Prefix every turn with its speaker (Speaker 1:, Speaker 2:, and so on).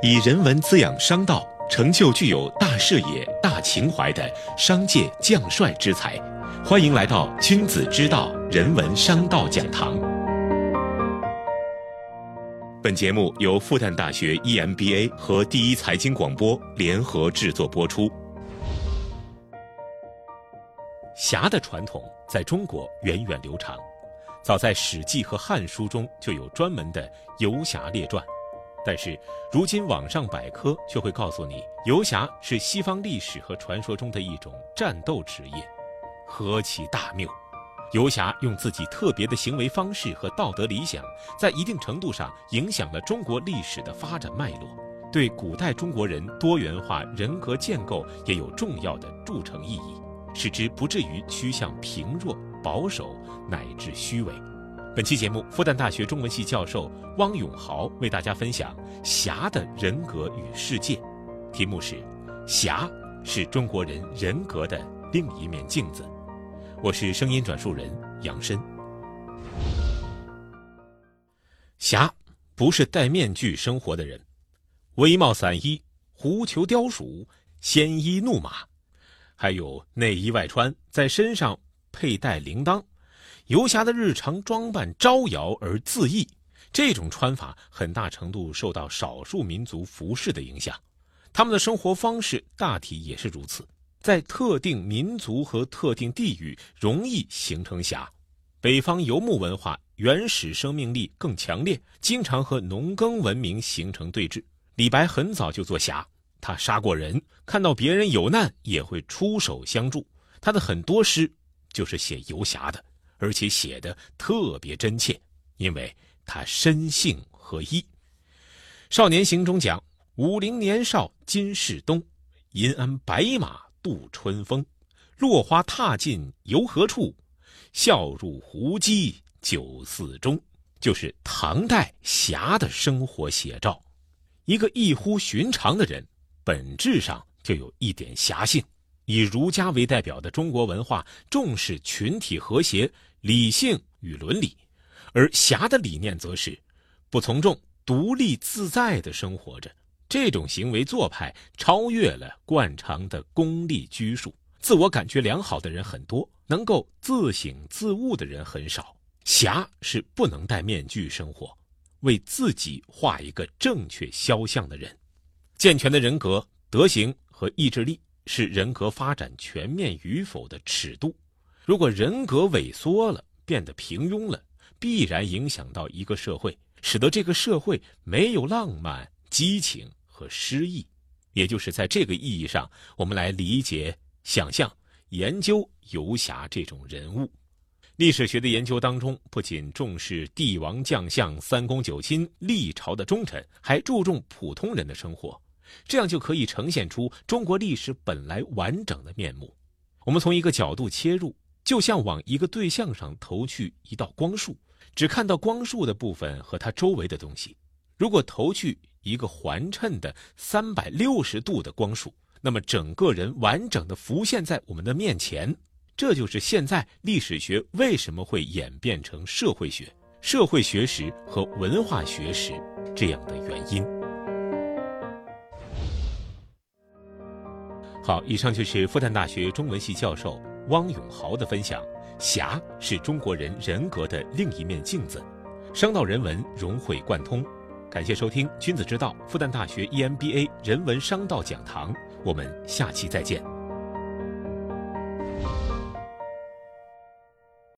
Speaker 1: 以人文滋养商道，成就具有大视野、大情怀的商界将帅之才。欢迎来到君子之道人文商道讲堂。本节目由复旦大学 EMBA 和第一财经广播联合制作播出。侠的传统在中国源远流长，早在《史记》和《汉书》中就有专门的游侠列传。但是，如今网上百科却会告诉你，游侠是西方历史和传说中的一种战斗职业，何其大谬！游侠用自己特别的行为方式和道德理想，在一定程度上影响了中国历史的发展脉络，对古代中国人多元化人格建构也有重要的铸成意义，使之不至于趋向平弱、保守乃至虚伪。本期节目，复旦大学中文系教授汪永豪为大家分享侠的人格与世界，题目是“侠是中国人人格的另一面镜子”。我是声音转述人杨深。侠不是戴面具生活的人，威帽散衣、狐裘貂鼠、鲜衣怒马，还有内衣外穿，在身上佩戴铃铛。游侠的日常装扮招摇而恣意，这种穿法很大程度受到少数民族服饰的影响，他们的生活方式大体也是如此，在特定民族和特定地域容易形成侠。北方游牧文化原始生命力更强烈，经常和农耕文明形成对峙。李白很早就做侠，他杀过人，看到别人有难也会出手相助。他的很多诗就是写游侠的。而且写的特别真切，因为他身性合一。《少年行》中讲：“武陵年少今是东，银鞍白马度春风。落花踏尽游何处？笑入胡姬酒肆中。”就是唐代侠的生活写照。一个异乎寻常的人，本质上就有一点侠性。以儒家为代表的中国文化重视群体和谐。理性与伦理，而侠的理念则是不从众、独立自在的生活着。这种行为做派超越了惯常的功利拘束，自我感觉良好的人很多，能够自省自悟的人很少。侠是不能戴面具生活，为自己画一个正确肖像的人。健全的人格、德行和意志力是人格发展全面与否的尺度。如果人格萎缩了，变得平庸了，必然影响到一个社会，使得这个社会没有浪漫、激情和诗意。也就是在这个意义上，我们来理解、想象、研究游侠这种人物。历史学的研究当中，不仅重视帝王将相、三公九卿、历朝的忠臣，还注重普通人的生活，这样就可以呈现出中国历史本来完整的面目。我们从一个角度切入。就像往一个对象上投去一道光束，只看到光束的部分和它周围的东西。如果投去一个环衬的三百六十度的光束，那么整个人完整的浮现在我们的面前。这就是现在历史学为什么会演变成社会学、社会学史和文化学史这样的原因。好，以上就是复旦大学中文系教授。汪永豪的分享：侠是中国人人格的另一面镜子，商道人文融会贯通。感谢收听《君子之道》复旦大学 EMBA 人文商道讲堂，我们下期再见。